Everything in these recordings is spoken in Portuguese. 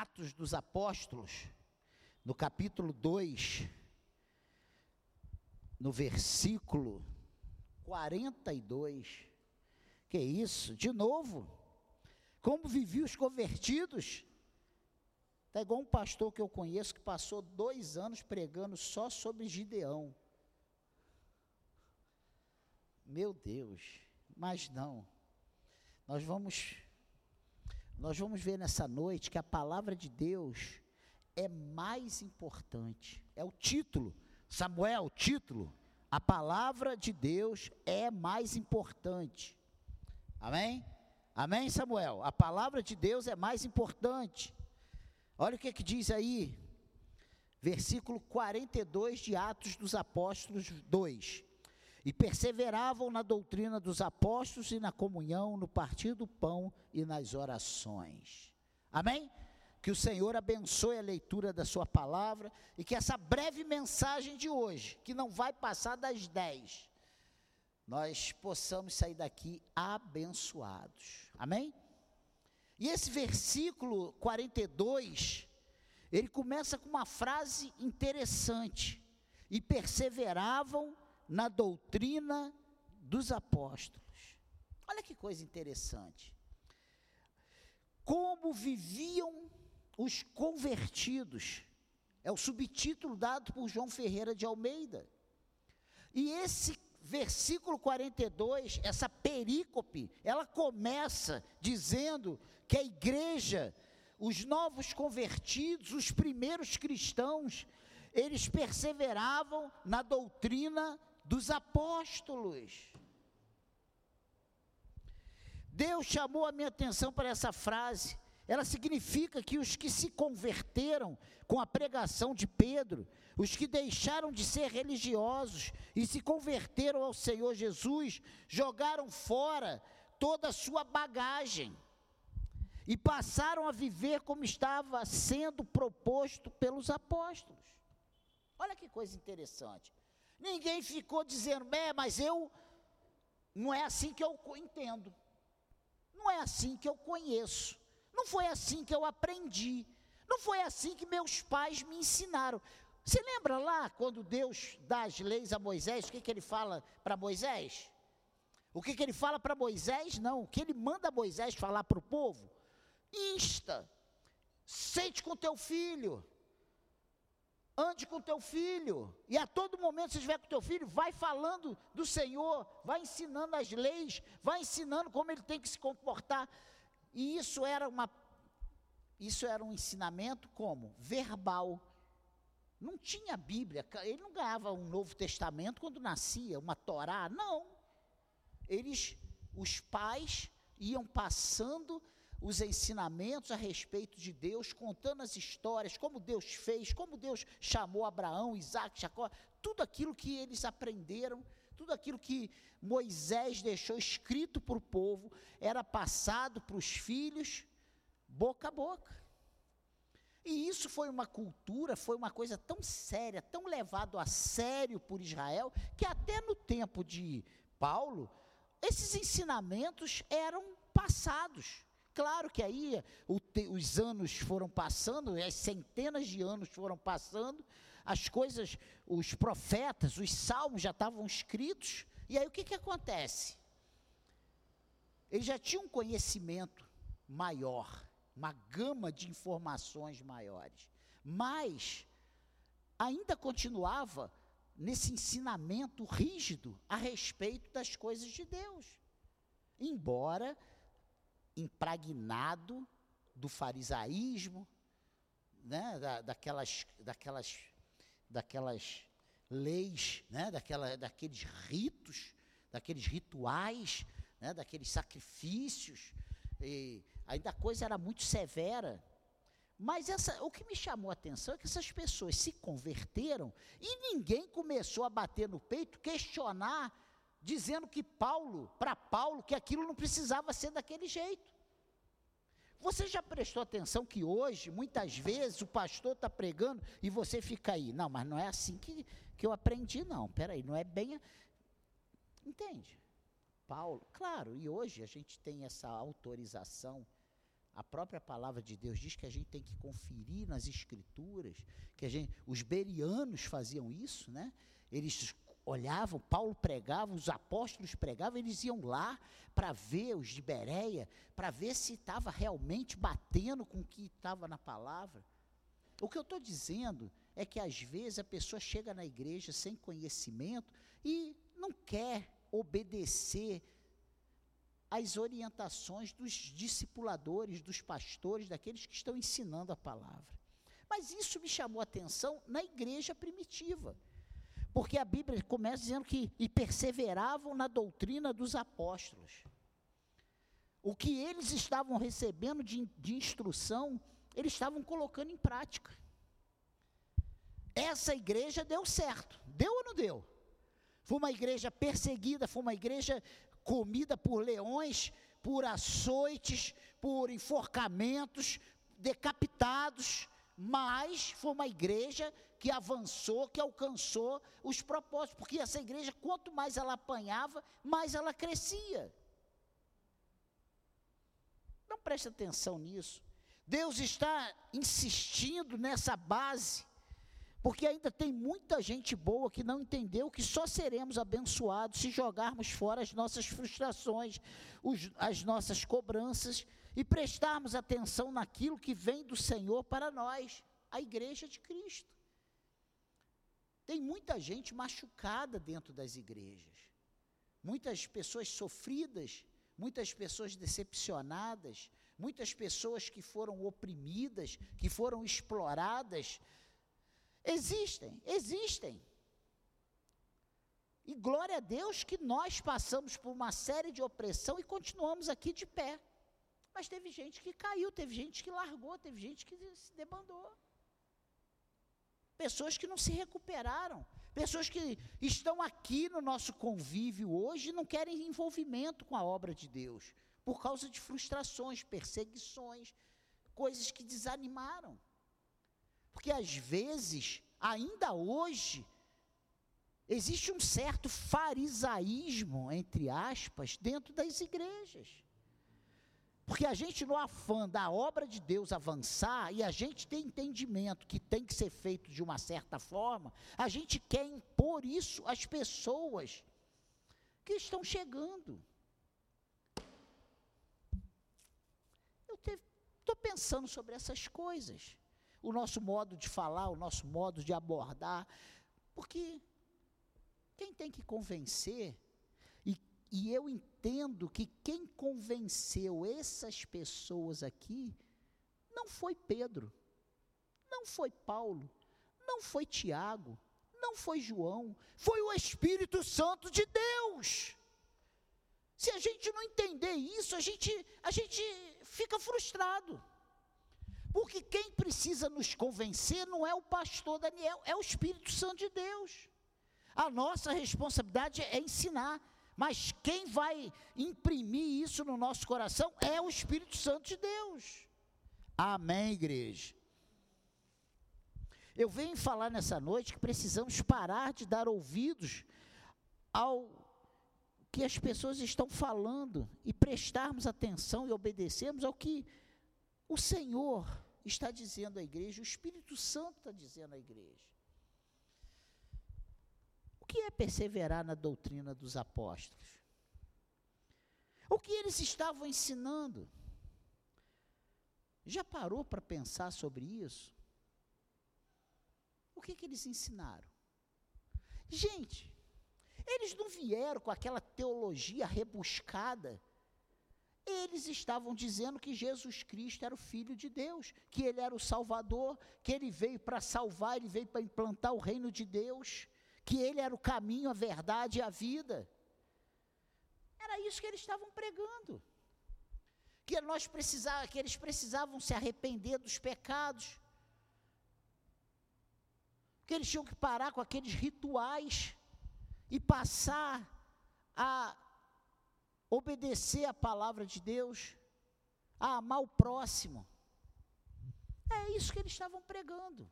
Atos dos Apóstolos, no capítulo 2, no versículo 42. Que isso? De novo? Como viviam os convertidos? Está igual um pastor que eu conheço que passou dois anos pregando só sobre Gideão. Meu Deus, mas não. Nós vamos nós vamos ver nessa noite que a palavra de Deus é mais importante. É o título. Samuel, título. A palavra de Deus é mais importante. Amém? Amém, Samuel? A palavra de Deus é mais importante. Olha o que, que diz aí, versículo 42 de Atos dos Apóstolos 2. E perseveravam na doutrina dos apóstolos e na comunhão, no partir do pão e nas orações. Amém? Que o Senhor abençoe a leitura da Sua palavra e que essa breve mensagem de hoje, que não vai passar das 10, nós possamos sair daqui abençoados. Amém? E esse versículo 42, ele começa com uma frase interessante: e perseveravam na doutrina dos apóstolos. Olha que coisa interessante. Como viviam os convertidos, é o subtítulo dado por João Ferreira de Almeida. E esse versículo 42, essa perícope, ela começa dizendo que a igreja, os novos convertidos, os primeiros cristãos, eles perseveravam na doutrina dos apóstolos. Deus chamou a minha atenção para essa frase. Ela significa que os que se converteram com a pregação de Pedro, os que deixaram de ser religiosos e se converteram ao Senhor Jesus, jogaram fora toda a sua bagagem e passaram a viver como estava sendo proposto pelos apóstolos. Olha que coisa interessante. Ninguém ficou dizendo, é, mas eu não é assim que eu entendo. Não é assim que eu conheço. Não foi assim que eu aprendi. Não foi assim que meus pais me ensinaram. Você lembra lá quando Deus dá as leis a Moisés, o que, que ele fala para Moisés? O que, que ele fala para Moisés? Não, o que ele manda Moisés falar para o povo? insta, sente com teu filho, ande com teu filho, e a todo momento, se estiver com teu filho, vai falando do Senhor, vai ensinando as leis, vai ensinando como ele tem que se comportar. E isso era uma isso era um ensinamento como verbal. Não tinha Bíblia, ele não ganhava um Novo Testamento quando nascia, uma Torá, não. Eles, os pais, iam passando os ensinamentos a respeito de Deus, contando as histórias, como Deus fez, como Deus chamou Abraão, Isaac, Jacó, tudo aquilo que eles aprenderam, tudo aquilo que Moisés deixou escrito para o povo, era passado para os filhos, boca a boca. E isso foi uma cultura, foi uma coisa tão séria, tão levado a sério por Israel, que até no tempo de Paulo, esses ensinamentos eram passados claro que aí te, os anos foram passando, as centenas de anos foram passando, as coisas, os profetas, os salmos já estavam escritos, e aí o que, que acontece? Eles já tinham um conhecimento maior, uma gama de informações maiores, mas ainda continuava nesse ensinamento rígido a respeito das coisas de Deus. Embora impregnado do farisaísmo, né, da, daquelas, daquelas, daquelas leis, né, daquela, daqueles ritos, daqueles rituais, né, daqueles sacrifícios. E ainda a coisa era muito severa. Mas essa, o que me chamou a atenção é que essas pessoas se converteram e ninguém começou a bater no peito, questionar dizendo que Paulo, para Paulo, que aquilo não precisava ser daquele jeito. Você já prestou atenção que hoje, muitas vezes, o pastor está pregando e você fica aí? Não, mas não é assim que, que eu aprendi, não. Peraí, não é bem. Entende? Paulo, claro, e hoje a gente tem essa autorização A própria palavra de Deus diz que a gente tem que conferir nas escrituras, que a gente, os berianos faziam isso, né? Eles olhavam, Paulo pregava, os apóstolos pregavam, eles iam lá para ver os de Bereia, para ver se estava realmente batendo com o que estava na palavra. O que eu estou dizendo é que às vezes a pessoa chega na igreja sem conhecimento e não quer obedecer às orientações dos discipuladores, dos pastores, daqueles que estão ensinando a palavra. Mas isso me chamou a atenção na igreja primitiva. Porque a Bíblia começa dizendo que e perseveravam na doutrina dos apóstolos. O que eles estavam recebendo de, de instrução, eles estavam colocando em prática. Essa igreja deu certo. Deu ou não deu? Foi uma igreja perseguida, foi uma igreja comida por leões, por açoites, por enforcamentos, decapitados, mas foi uma igreja que avançou, que alcançou os propósitos, porque essa igreja, quanto mais ela apanhava, mais ela crescia. Não preste atenção nisso. Deus está insistindo nessa base, porque ainda tem muita gente boa que não entendeu que só seremos abençoados se jogarmos fora as nossas frustrações, os, as nossas cobranças e prestarmos atenção naquilo que vem do Senhor para nós, a igreja de Cristo. Tem muita gente machucada dentro das igrejas, muitas pessoas sofridas, muitas pessoas decepcionadas, muitas pessoas que foram oprimidas, que foram exploradas. Existem, existem. E glória a Deus que nós passamos por uma série de opressão e continuamos aqui de pé. Mas teve gente que caiu, teve gente que largou, teve gente que se debandou pessoas que não se recuperaram, pessoas que estão aqui no nosso convívio hoje e não querem envolvimento com a obra de Deus, por causa de frustrações, perseguições, coisas que desanimaram. Porque às vezes, ainda hoje, existe um certo farisaísmo, entre aspas, dentro das igrejas. Porque a gente, no afã da obra de Deus avançar, e a gente tem entendimento que tem que ser feito de uma certa forma, a gente quer impor isso às pessoas que estão chegando. Eu estou pensando sobre essas coisas. O nosso modo de falar, o nosso modo de abordar. Porque quem tem que convencer e eu entendo que quem convenceu essas pessoas aqui não foi Pedro, não foi Paulo, não foi Tiago, não foi João, foi o Espírito Santo de Deus. Se a gente não entender isso, a gente, a gente fica frustrado. Porque quem precisa nos convencer não é o pastor Daniel, é o Espírito Santo de Deus. A nossa responsabilidade é ensinar. Mas quem vai imprimir isso no nosso coração é o Espírito Santo de Deus. Amém, igreja. Eu venho falar nessa noite que precisamos parar de dar ouvidos ao que as pessoas estão falando e prestarmos atenção e obedecermos ao que o Senhor está dizendo à igreja, o Espírito Santo está dizendo à igreja que é perseverar na doutrina dos apóstolos? O que eles estavam ensinando? Já parou para pensar sobre isso? O que, que eles ensinaram? Gente, eles não vieram com aquela teologia rebuscada. Eles estavam dizendo que Jesus Cristo era o Filho de Deus, que Ele era o Salvador, que Ele veio para salvar, Ele veio para implantar o reino de Deus que ele era o caminho, a verdade e a vida. Era isso que eles estavam pregando. Que nós precisava, que eles precisavam se arrepender dos pecados. Que eles tinham que parar com aqueles rituais e passar a obedecer a palavra de Deus, a amar o próximo. É isso que eles estavam pregando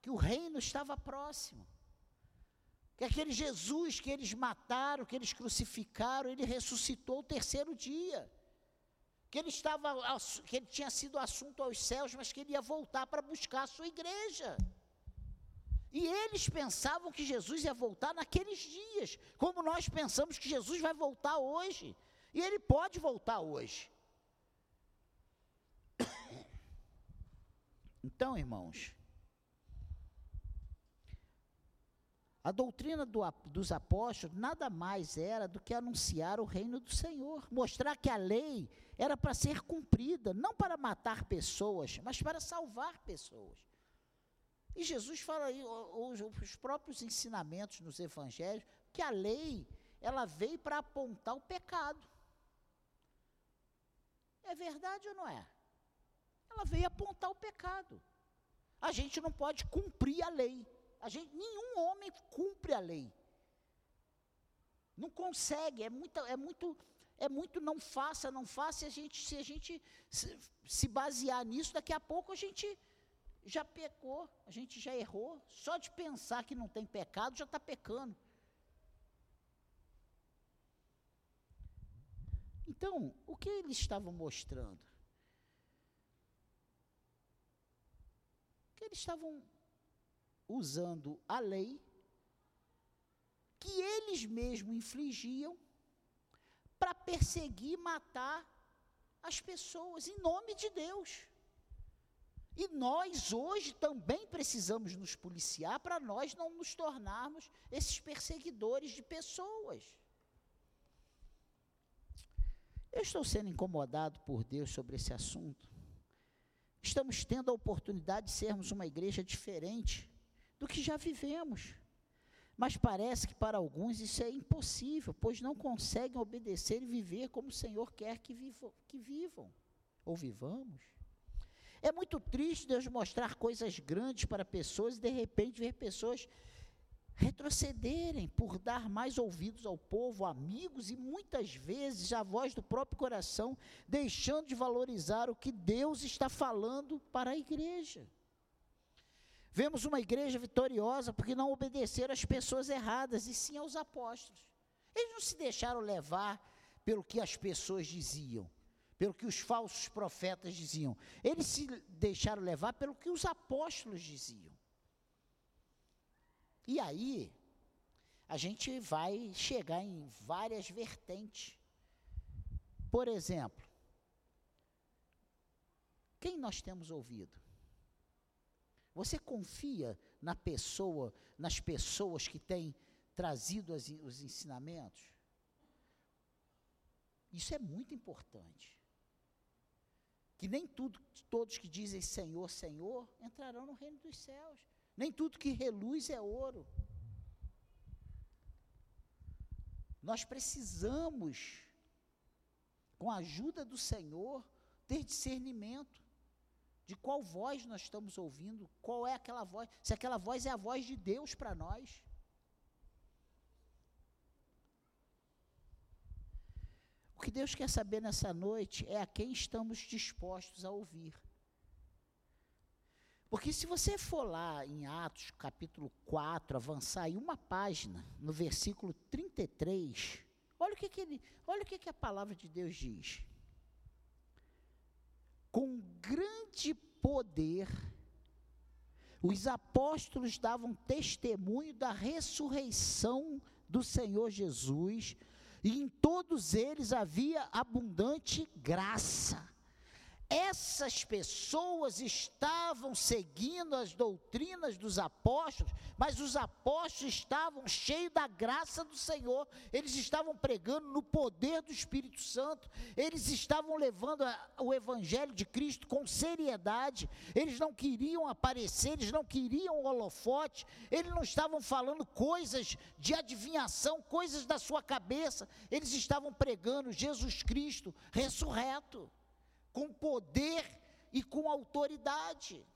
que o reino estava próximo. Que aquele Jesus que eles mataram, que eles crucificaram, ele ressuscitou o terceiro dia. que ele estava que ele tinha sido assunto aos céus, mas que ele ia voltar para buscar a sua igreja. E eles pensavam que Jesus ia voltar naqueles dias, como nós pensamos que Jesus vai voltar hoje. E ele pode voltar hoje. Então, irmãos, a doutrina do, dos apóstolos nada mais era do que anunciar o reino do Senhor, mostrar que a lei era para ser cumprida, não para matar pessoas, mas para salvar pessoas. E Jesus fala aí, os, os próprios ensinamentos nos evangelhos, que a lei, ela veio para apontar o pecado. É verdade ou não é? Ela veio apontar o pecado. A gente não pode cumprir a lei. A gente, nenhum homem cumpre a lei. Não consegue, é muito, é muito, é muito não faça, não faça, a gente, se a gente se, se basear nisso, daqui a pouco a gente já pecou, a gente já errou. Só de pensar que não tem pecado, já está pecando. Então, o que eles estavam mostrando? Que eles estavam usando a lei que eles mesmos infligiam para perseguir matar as pessoas em nome de Deus. E nós hoje também precisamos nos policiar para nós não nos tornarmos esses perseguidores de pessoas. Eu estou sendo incomodado por Deus sobre esse assunto. Estamos tendo a oportunidade de sermos uma igreja diferente do que já vivemos. Mas parece que para alguns isso é impossível, pois não conseguem obedecer e viver como o Senhor quer que vivam, que vivam ou vivamos. É muito triste Deus mostrar coisas grandes para pessoas e de repente ver pessoas retrocederem por dar mais ouvidos ao povo, amigos e muitas vezes a voz do próprio coração, deixando de valorizar o que Deus está falando para a igreja. Vemos uma igreja vitoriosa porque não obedeceram às pessoas erradas e sim aos apóstolos. Eles não se deixaram levar pelo que as pessoas diziam pelo que os falsos profetas diziam. Eles se deixaram levar pelo que os apóstolos diziam. E aí, a gente vai chegar em várias vertentes. Por exemplo, quem nós temos ouvido? Você confia na pessoa, nas pessoas que têm trazido as, os ensinamentos? Isso é muito importante que nem tudo, todos que dizem Senhor, Senhor, entrarão no reino dos céus. Nem tudo que reluz é ouro. Nós precisamos, com a ajuda do Senhor, ter discernimento de qual voz nós estamos ouvindo, qual é aquela voz, se aquela voz é a voz de Deus para nós. O que Deus quer saber nessa noite é a quem estamos dispostos a ouvir. Porque se você for lá em Atos capítulo 4, avançar aí uma página, no versículo 33, olha o que, que, ele, olha o que, que a palavra de Deus diz. Com grande poder, os apóstolos davam testemunho da ressurreição do Senhor Jesus, e em todos eles havia abundante graça. Essas pessoas estavam seguindo as doutrinas dos apóstolos, mas os apóstolos estavam cheios da graça do Senhor, eles estavam pregando no poder do Espírito Santo, eles estavam levando o Evangelho de Cristo com seriedade, eles não queriam aparecer, eles não queriam holofote, eles não estavam falando coisas de adivinhação, coisas da sua cabeça, eles estavam pregando Jesus Cristo ressurreto com poder e com autoridade.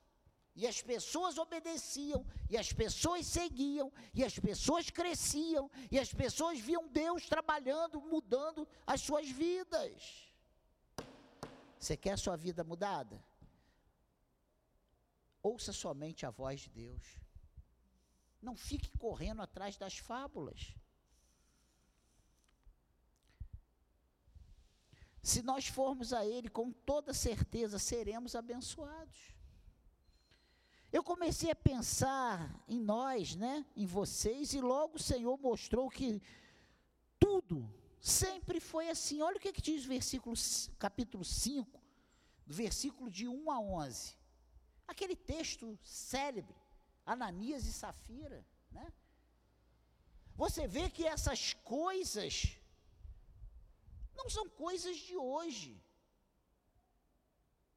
E as pessoas obedeciam, e as pessoas seguiam, e as pessoas cresciam, e as pessoas viam Deus trabalhando, mudando as suas vidas. Você quer sua vida mudada? Ouça somente a voz de Deus. Não fique correndo atrás das fábulas. Se nós formos a Ele, com toda certeza seremos abençoados. Eu comecei a pensar em nós, né, em vocês, e logo o Senhor mostrou que tudo sempre foi assim. Olha o que, que diz o versículo, capítulo 5, do versículo de 1 a 11. Aquele texto célebre, Ananias e Safira, né? Você vê que essas coisas não são coisas de hoje.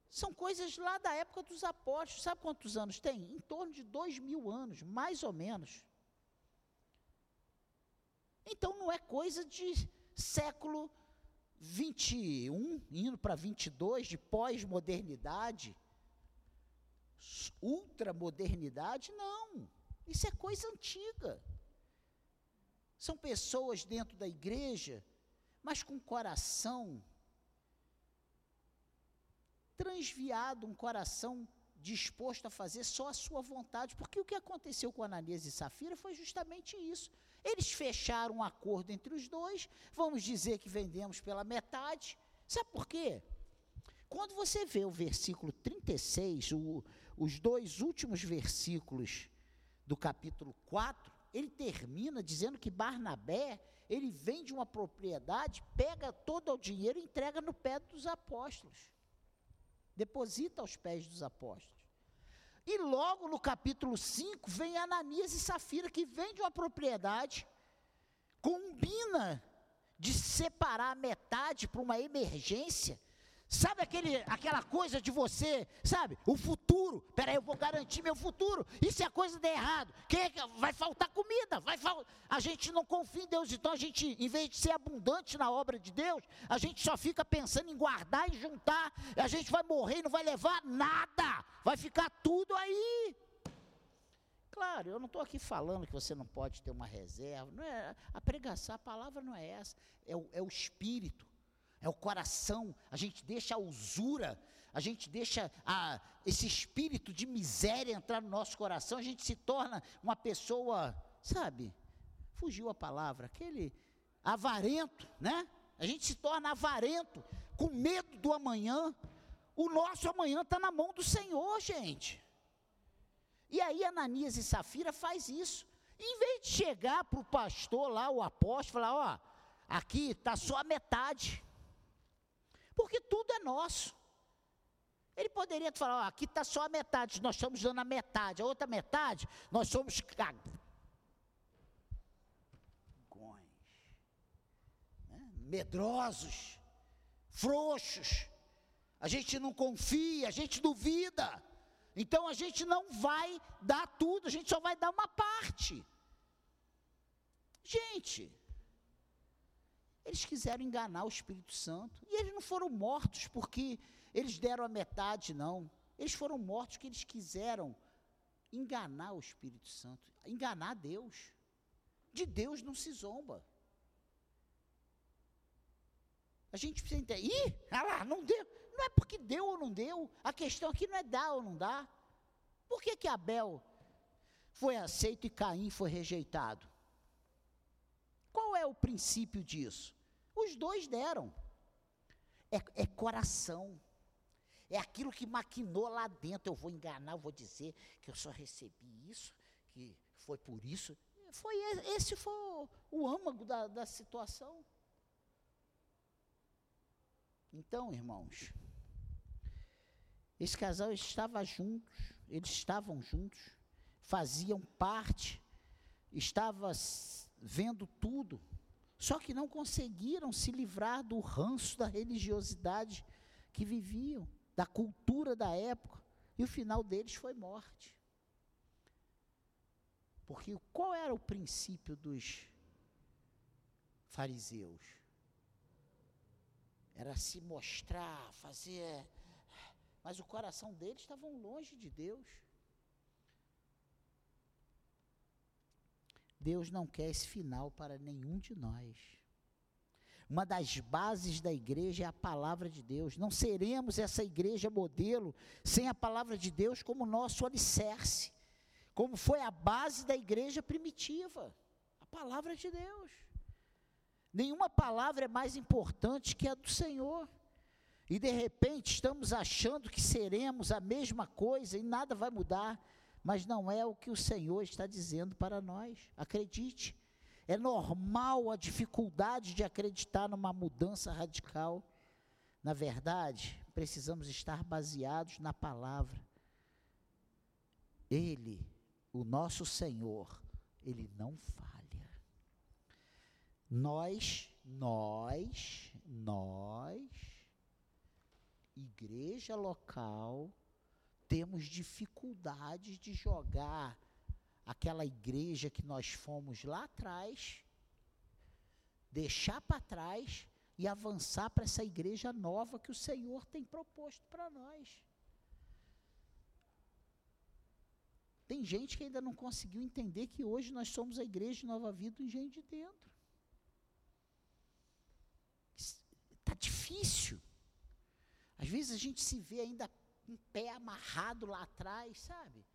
São coisas lá da época dos apóstolos. Sabe quantos anos tem? Em torno de dois mil anos, mais ou menos. Então não é coisa de século 21, indo para 22, de pós-modernidade, ultramodernidade, não. Isso é coisa antiga. São pessoas dentro da igreja, mas com coração transviado, um coração disposto a fazer só a sua vontade, porque o que aconteceu com Ananias e Safira foi justamente isso. Eles fecharam um acordo entre os dois, vamos dizer que vendemos pela metade. Sabe por quê? Quando você vê o versículo 36, o, os dois últimos versículos do capítulo 4, ele termina dizendo que Barnabé, ele vende uma propriedade, pega todo o dinheiro e entrega no pé dos apóstolos. Deposita aos pés dos apóstolos. E logo no capítulo 5 vem Ananias e Safira, que vende uma propriedade, combina de separar metade para uma emergência, Sabe aquele, aquela coisa de você, sabe? O futuro. Peraí, eu vou garantir meu futuro. Se a coisa der errado? Quem é que, vai faltar comida? Vai fal... A gente não confia em Deus. Então a gente, em vez de ser abundante na obra de Deus, a gente só fica pensando em guardar e juntar. A gente vai morrer e não vai levar nada. Vai ficar tudo aí. Claro, eu não estou aqui falando que você não pode ter uma reserva. Não é, a pregação, a palavra não é essa. É o, é o espírito é o coração, a gente deixa a usura, a gente deixa a, esse espírito de miséria entrar no nosso coração, a gente se torna uma pessoa, sabe, fugiu a palavra, aquele avarento, né? A gente se torna avarento, com medo do amanhã. O nosso amanhã está na mão do Senhor, gente. E aí Ananias e Safira faz isso. Em vez de chegar para o pastor lá, o apóstolo, falar, ó, aqui está só a metade. Porque tudo é nosso. Ele poderia falar, ó, aqui está só a metade, nós estamos dando a metade, a outra metade, nós somos cagões, né? medrosos, frouxos, a gente não confia, a gente duvida, então a gente não vai dar tudo, a gente só vai dar uma parte. Gente, eles quiseram enganar o Espírito Santo. E eles não foram mortos porque eles deram a metade, não. Eles foram mortos porque eles quiseram enganar o Espírito Santo, enganar Deus. De Deus não se zomba. A gente precisa entender. Ih, ah lá, não deu. Não é porque deu ou não deu. A questão aqui não é dar ou não dar. Por que, que Abel foi aceito e Caim foi rejeitado? Qual é o princípio disso? Os dois deram. É, é coração. É aquilo que maquinou lá dentro. Eu vou enganar, eu vou dizer que eu só recebi isso, que foi por isso. Foi esse foi o, âmago da, da situação. Então, irmãos, esse casal estava juntos, eles estavam juntos, faziam parte, estava vendo tudo. Só que não conseguiram se livrar do ranço da religiosidade que viviam, da cultura da época, e o final deles foi morte. Porque qual era o princípio dos fariseus? Era se mostrar, fazer. Mas o coração deles estava longe de Deus. Deus não quer esse final para nenhum de nós. Uma das bases da igreja é a palavra de Deus. Não seremos essa igreja modelo sem a palavra de Deus como nosso alicerce, como foi a base da igreja primitiva a palavra de Deus. Nenhuma palavra é mais importante que a do Senhor. E de repente estamos achando que seremos a mesma coisa e nada vai mudar, mas não é o que o Senhor está dizendo para nós. Acredite, é normal a dificuldade de acreditar numa mudança radical. Na verdade, precisamos estar baseados na palavra. Ele, o nosso Senhor, ele não falha. Nós, nós, nós, igreja local, temos dificuldade de jogar aquela igreja que nós fomos lá atrás, deixar para trás e avançar para essa igreja nova que o Senhor tem proposto para nós. Tem gente que ainda não conseguiu entender que hoje nós somos a igreja de Nova Vida do Engenho de Dentro. Está difícil. Às vezes a gente se vê ainda um pé amarrado lá atrás, sabe?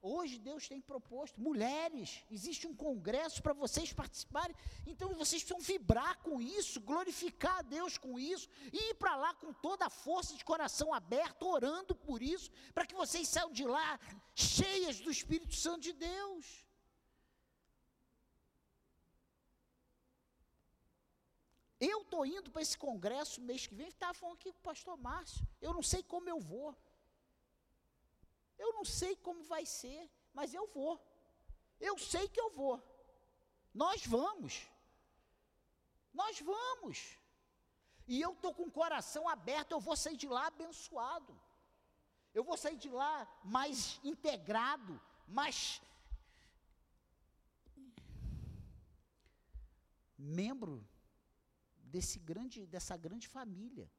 Hoje Deus tem proposto, mulheres, existe um congresso para vocês participarem, então vocês precisam vibrar com isso, glorificar a Deus com isso, e ir para lá com toda a força de coração aberto, orando por isso, para que vocês saiam de lá cheias do Espírito Santo de Deus. Eu estou indo para esse congresso mês que vem, estava falando aqui com o pastor Márcio. Eu não sei como eu vou. Eu não sei como vai ser, mas eu vou. Eu sei que eu vou. Nós vamos. Nós vamos. E eu estou com o coração aberto, eu vou sair de lá abençoado. Eu vou sair de lá mais integrado, mais membro desse grande, dessa grande família.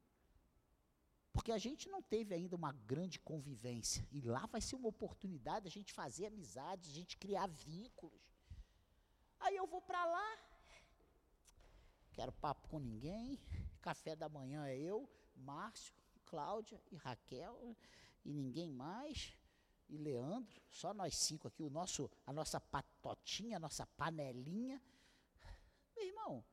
Porque a gente não teve ainda uma grande convivência. E lá vai ser uma oportunidade a gente fazer amizades, a gente criar vínculos. Aí eu vou para lá, quero papo com ninguém, café da manhã é eu, Márcio, Cláudia e Raquel, e ninguém mais, e Leandro, só nós cinco aqui, o nosso, a nossa patotinha, a nossa panelinha. Meu irmão,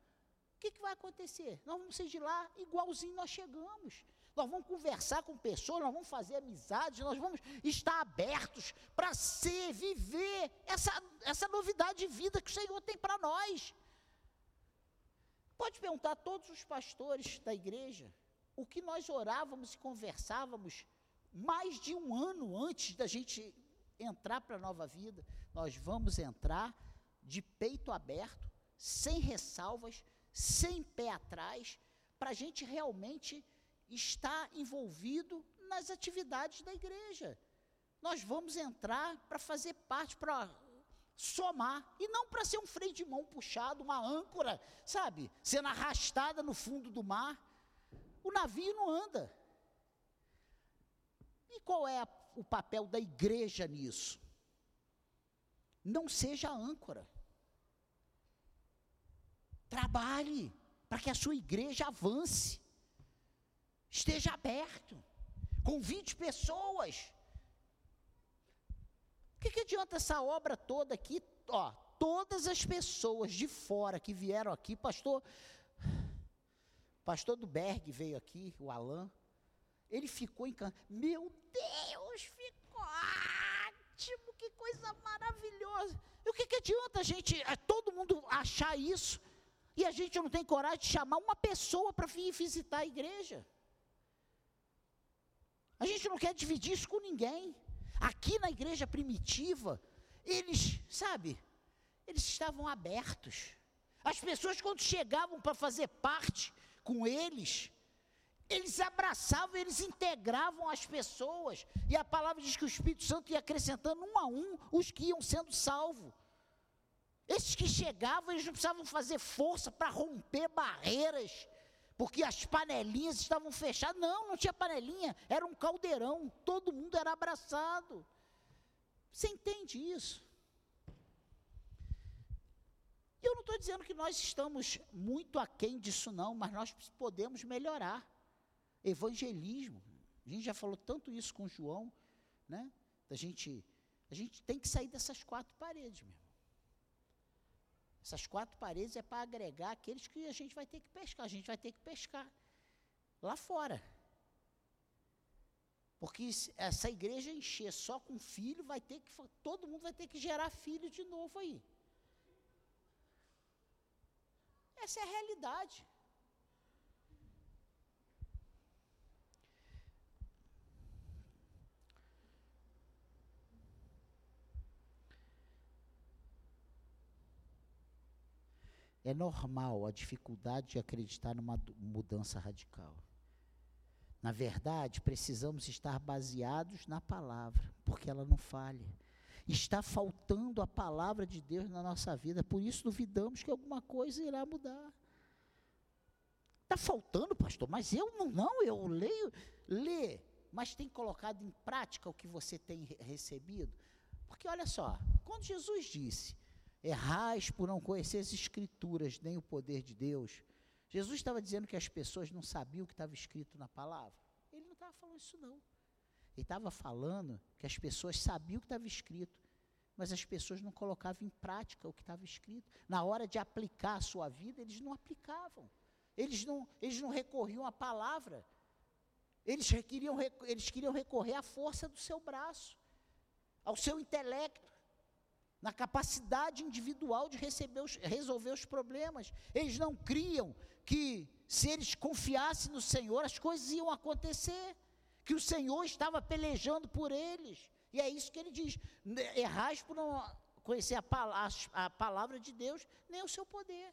o que, que vai acontecer? Nós vamos sair de lá igualzinho nós chegamos. Nós vamos conversar com pessoas, nós vamos fazer amizades, nós vamos estar abertos para ser, viver essa, essa novidade de vida que o Senhor tem para nós. Pode perguntar a todos os pastores da igreja o que nós orávamos e conversávamos mais de um ano antes da gente entrar para a nova vida. Nós vamos entrar de peito aberto, sem ressalvas, sem pé atrás, para a gente realmente estar envolvido nas atividades da igreja. Nós vamos entrar para fazer parte, para somar, e não para ser um freio de mão puxado, uma âncora, sabe, sendo arrastada no fundo do mar. O navio não anda. E qual é a, o papel da igreja nisso? Não seja âncora. Trabalhe para que a sua igreja avance. Esteja aberto. Convide pessoas. O que, que adianta essa obra toda aqui? Ó, todas as pessoas de fora que vieram aqui, pastor, pastor do Berg veio aqui, o Alain, ele ficou encantado. Meu Deus, ficou ótimo, que coisa maravilhosa. E o que, que adianta a gente, eh, todo mundo achar isso? E a gente não tem coragem de chamar uma pessoa para vir visitar a igreja. A gente não quer dividir isso com ninguém. Aqui na igreja primitiva, eles, sabe, eles estavam abertos. As pessoas, quando chegavam para fazer parte com eles, eles abraçavam, eles integravam as pessoas. E a palavra diz que o Espírito Santo ia acrescentando um a um os que iam sendo salvos. Esses que chegavam, eles não precisavam fazer força para romper barreiras, porque as panelinhas estavam fechadas. Não, não tinha panelinha, era um caldeirão, todo mundo era abraçado. Você entende isso? Eu não estou dizendo que nós estamos muito aquém disso, não, mas nós podemos melhorar. Evangelismo, a gente já falou tanto isso com João, né? A gente, a gente tem que sair dessas quatro paredes, meu. Essas quatro paredes é para agregar aqueles que a gente vai ter que pescar. A gente vai ter que pescar lá fora. Porque essa igreja encher só com filho, vai ter que todo mundo vai ter que gerar filho de novo aí. Essa é a realidade. É normal a dificuldade de acreditar numa mudança radical. Na verdade, precisamos estar baseados na palavra, porque ela não falha. Está faltando a palavra de Deus na nossa vida, por isso duvidamos que alguma coisa irá mudar. Está faltando, pastor, mas eu não, não, eu leio, lê, mas tem colocado em prática o que você tem recebido? Porque olha só, quando Jesus disse, errais por não conhecer as escrituras, nem o poder de Deus. Jesus estava dizendo que as pessoas não sabiam o que estava escrito na palavra. Ele não estava falando isso não. Ele estava falando que as pessoas sabiam o que estava escrito, mas as pessoas não colocavam em prática o que estava escrito. Na hora de aplicar a sua vida, eles não aplicavam. Eles não, eles não recorriam à palavra. Eles queriam, eles queriam recorrer à força do seu braço, ao seu intelecto na capacidade individual de os, resolver os problemas. Eles não criam que se eles confiassem no Senhor, as coisas iam acontecer, que o Senhor estava pelejando por eles. E é isso que ele diz: errais por não conhecer a, a, a palavra de Deus, nem o seu poder.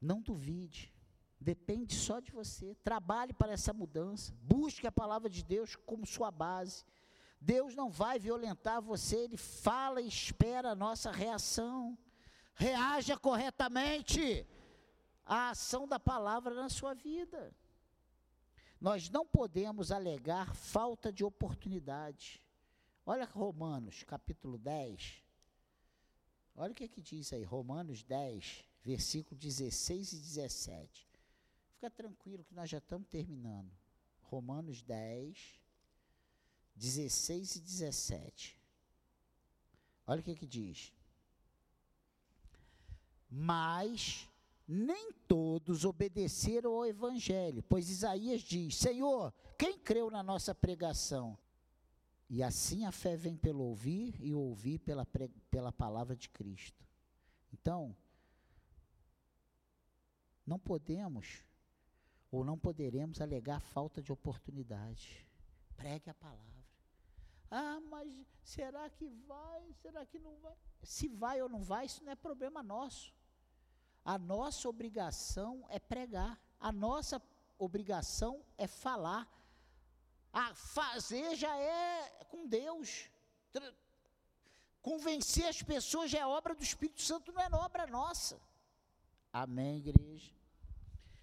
Não duvide. Depende só de você. Trabalhe para essa mudança. Busque a palavra de Deus como sua base. Deus não vai violentar você, Ele fala e espera a nossa reação. Reaja corretamente à ação da palavra na sua vida. Nós não podemos alegar falta de oportunidade. Olha Romanos capítulo 10. Olha o que, é que diz aí, Romanos 10, versículo 16 e 17. Fica tranquilo que nós já estamos terminando. Romanos 10, 16 e 17. Olha o que, que diz. Mas nem todos obedeceram ao Evangelho, pois Isaías diz: Senhor, quem creu na nossa pregação? E assim a fé vem pelo ouvir e ouvir pela, pela palavra de Cristo. Então, não podemos ou não poderemos alegar falta de oportunidade. Pregue a palavra. Ah, mas será que vai? Será que não vai? Se vai ou não vai, isso não é problema nosso. A nossa obrigação é pregar. A nossa obrigação é falar. A fazer já é com Deus. Convencer as pessoas já é obra do Espírito Santo, não é obra nossa. Amém, igreja?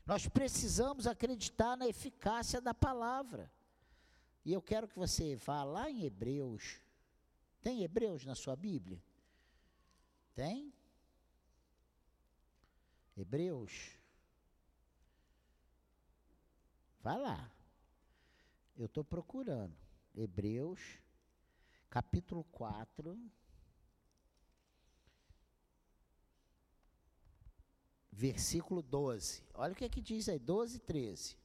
Nós precisamos acreditar na eficácia da palavra. E eu quero que você vá lá em Hebreus. Tem Hebreus na sua Bíblia? Tem? Hebreus. Vai lá. Eu estou procurando. Hebreus, capítulo 4. Versículo 12. Olha o que é que diz aí, 12 e 13.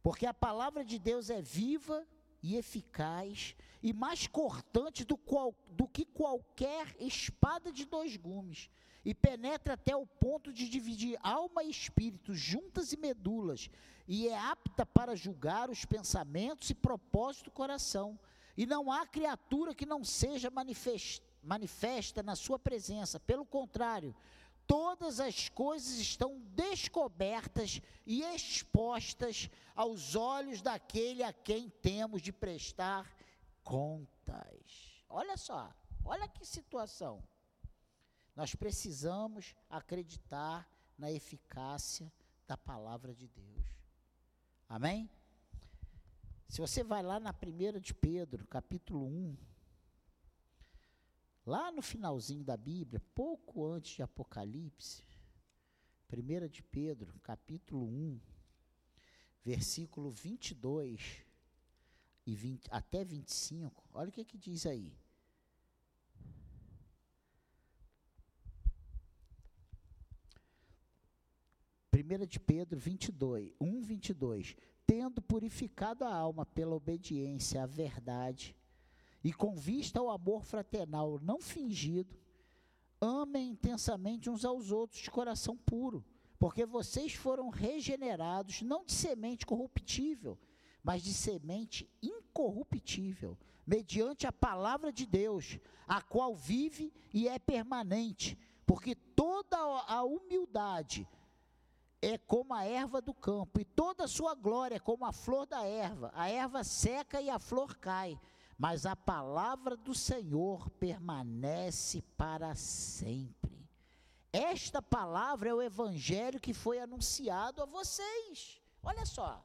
Porque a palavra de Deus é viva e eficaz e mais cortante do, qual, do que qualquer espada de dois gumes, e penetra até o ponto de dividir alma e espírito, juntas e medulas, e é apta para julgar os pensamentos e propósitos do coração. E não há criatura que não seja manifestada manifesta na sua presença. Pelo contrário, todas as coisas estão descobertas e expostas aos olhos daquele a quem temos de prestar contas. Olha só, olha que situação. Nós precisamos acreditar na eficácia da palavra de Deus. Amém? Se você vai lá na primeira de Pedro, capítulo 1, Lá no finalzinho da Bíblia, pouco antes de Apocalipse, 1 de Pedro, capítulo 1, versículo 22 e 20, até 25, olha o que, que diz aí. 1 de Pedro 22, 1, 22. Tendo purificado a alma pela obediência à verdade e com vista ao amor fraternal não fingido, amem intensamente uns aos outros de coração puro, porque vocês foram regenerados não de semente corruptível, mas de semente incorruptível, mediante a palavra de Deus, a qual vive e é permanente, porque toda a humildade é como a erva do campo, e toda a sua glória é como a flor da erva. A erva seca e a flor cai, mas a palavra do Senhor permanece para sempre. Esta palavra é o evangelho que foi anunciado a vocês. Olha só.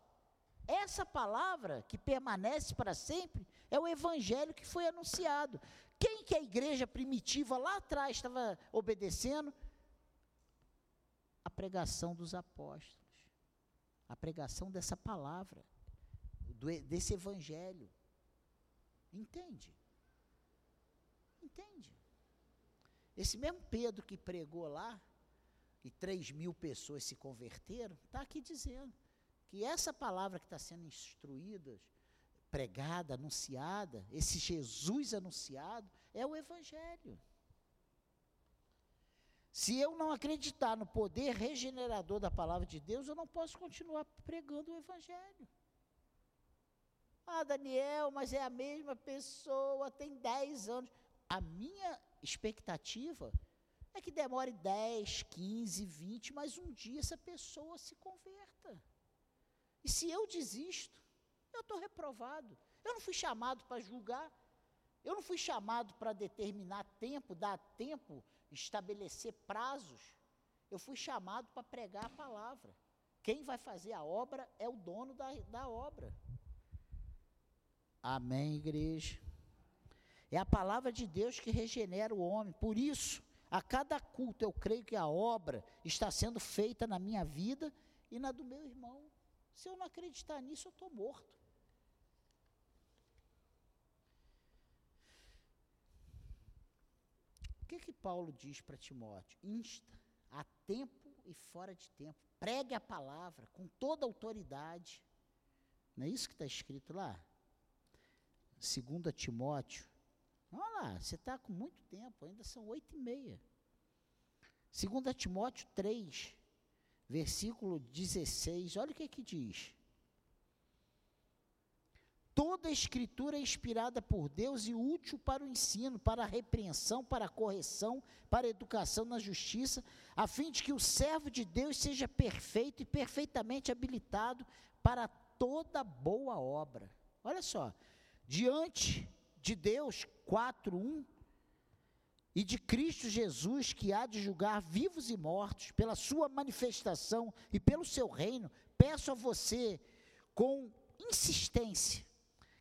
Essa palavra que permanece para sempre é o evangelho que foi anunciado. Quem que a igreja primitiva lá atrás estava obedecendo? A pregação dos apóstolos. A pregação dessa palavra, desse evangelho. Entende? Entende? Esse mesmo Pedro que pregou lá, e três mil pessoas se converteram, está aqui dizendo que essa palavra que está sendo instruída, pregada, anunciada, esse Jesus anunciado, é o Evangelho. Se eu não acreditar no poder regenerador da palavra de Deus, eu não posso continuar pregando o Evangelho. Ah, Daniel, mas é a mesma pessoa, tem 10 anos. A minha expectativa é que demore 10, 15, 20, mas um dia essa pessoa se converta. E se eu desisto, eu estou reprovado. Eu não fui chamado para julgar. Eu não fui chamado para determinar tempo, dar tempo, estabelecer prazos. Eu fui chamado para pregar a palavra. Quem vai fazer a obra é o dono da, da obra. Amém, igreja? É a palavra de Deus que regenera o homem. Por isso, a cada culto, eu creio que a obra está sendo feita na minha vida e na do meu irmão. Se eu não acreditar nisso, eu estou morto. O que que Paulo diz para Timóteo? Insta a tempo e fora de tempo. Pregue a palavra com toda autoridade. Não é isso que está escrito lá? 2 Timóteo. Olha lá, você está com muito tempo, ainda são oito e meia. 2 Timóteo 3, versículo 16, olha o que, é que diz. Toda a escritura é inspirada por Deus e útil para o ensino, para a repreensão, para a correção, para a educação na justiça, a fim de que o servo de Deus seja perfeito e perfeitamente habilitado para toda boa obra. Olha só, diante de Deus, 4:1 e de Cristo Jesus, que há de julgar vivos e mortos, pela sua manifestação e pelo seu reino, peço a você, com insistência,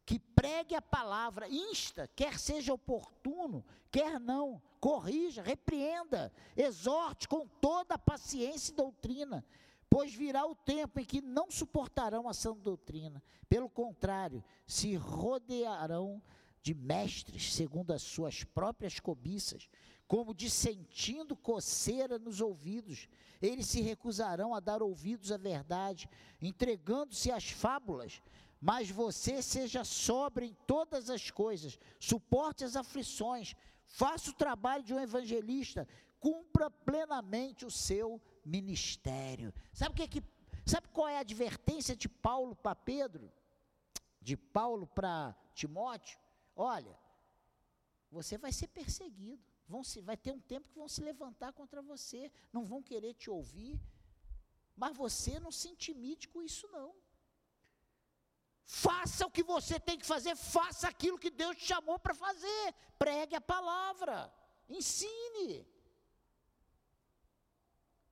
que pregue a palavra, insta, quer seja oportuno, quer não, corrija, repreenda, exorte com toda a paciência e doutrina, pois virá o tempo em que não suportarão a sã doutrina, pelo contrário, se rodearão de mestres segundo as suas próprias cobiças, como dissentindo coceira nos ouvidos. Eles se recusarão a dar ouvidos à verdade, entregando-se às fábulas. Mas você seja sobre em todas as coisas, suporte as aflições, faça o trabalho de um evangelista, cumpra plenamente o seu ministério. Sabe o que, é que sabe qual é a advertência de Paulo para Pedro? De Paulo para Timóteo? Olha, você vai ser perseguido. Vão se, vai ter um tempo que vão se levantar contra você, não vão querer te ouvir, mas você não se intimide com isso não. Faça o que você tem que fazer, faça aquilo que Deus te chamou para fazer. Pregue a palavra, ensine.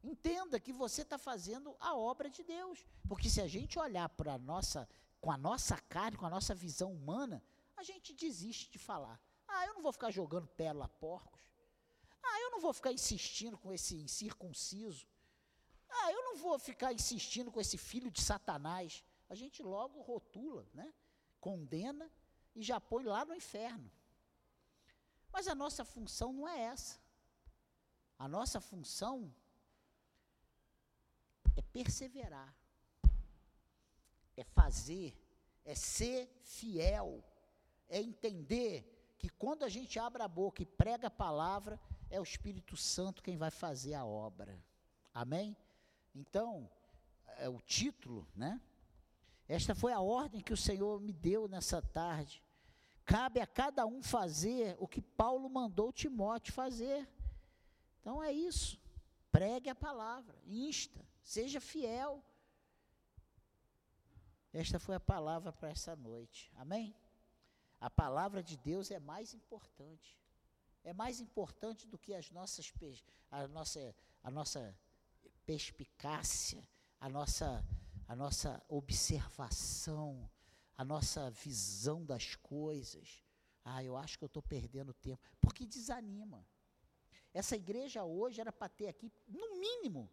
Entenda que você está fazendo a obra de Deus. Porque se a gente olhar para nossa, com a nossa carne, com a nossa visão humana, a gente desiste de falar. Ah, eu não vou ficar jogando pérola a porcos. Ah, eu não vou ficar insistindo com esse incircunciso. Ah, eu não vou ficar insistindo com esse filho de Satanás. A gente logo rotula, né? condena e já põe lá no inferno. Mas a nossa função não é essa. A nossa função é perseverar, é fazer, é ser fiel, é entender que quando a gente abre a boca e prega a palavra, é o Espírito Santo quem vai fazer a obra. Amém? Então, é o título, né? Esta foi a ordem que o Senhor me deu nessa tarde. Cabe a cada um fazer o que Paulo mandou Timóteo fazer. Então é isso. Pregue a palavra, insta, seja fiel. Esta foi a palavra para essa noite. Amém? A palavra de Deus é mais importante. É mais importante do que as nossas a nossa a nossa perspicácia, a nossa a nossa observação, a nossa visão das coisas. Ah, eu acho que eu estou perdendo tempo. Porque desanima. Essa igreja hoje era para ter aqui, no mínimo,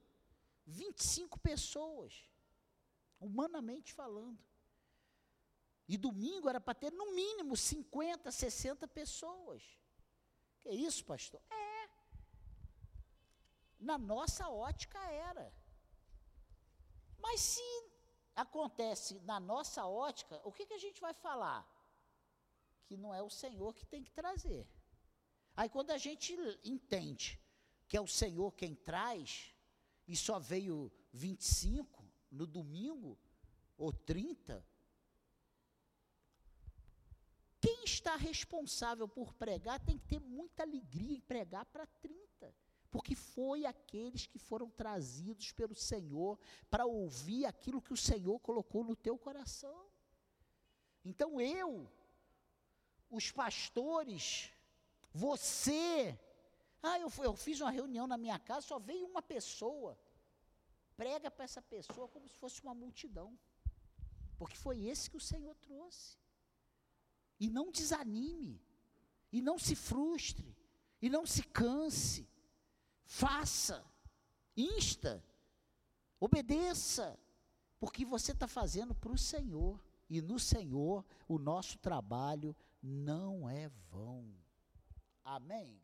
25 pessoas, humanamente falando. E domingo era para ter, no mínimo, 50, 60 pessoas. Que isso, pastor? É. Na nossa ótica era. Mas se acontece na nossa ótica, o que, que a gente vai falar? Que não é o Senhor que tem que trazer. Aí quando a gente entende que é o Senhor quem traz, e só veio 25 no domingo, ou 30, quem está responsável por pregar tem que ter muita alegria em pregar para 30 porque foi aqueles que foram trazidos pelo Senhor para ouvir aquilo que o Senhor colocou no teu coração. Então eu, os pastores, você, ah, eu, eu fiz uma reunião na minha casa, só veio uma pessoa. Prega para essa pessoa como se fosse uma multidão. Porque foi esse que o Senhor trouxe. E não desanime, e não se frustre, e não se canse faça, insta, obedeça, porque você está fazendo para o Senhor, e no Senhor o nosso trabalho não é vão. Amém?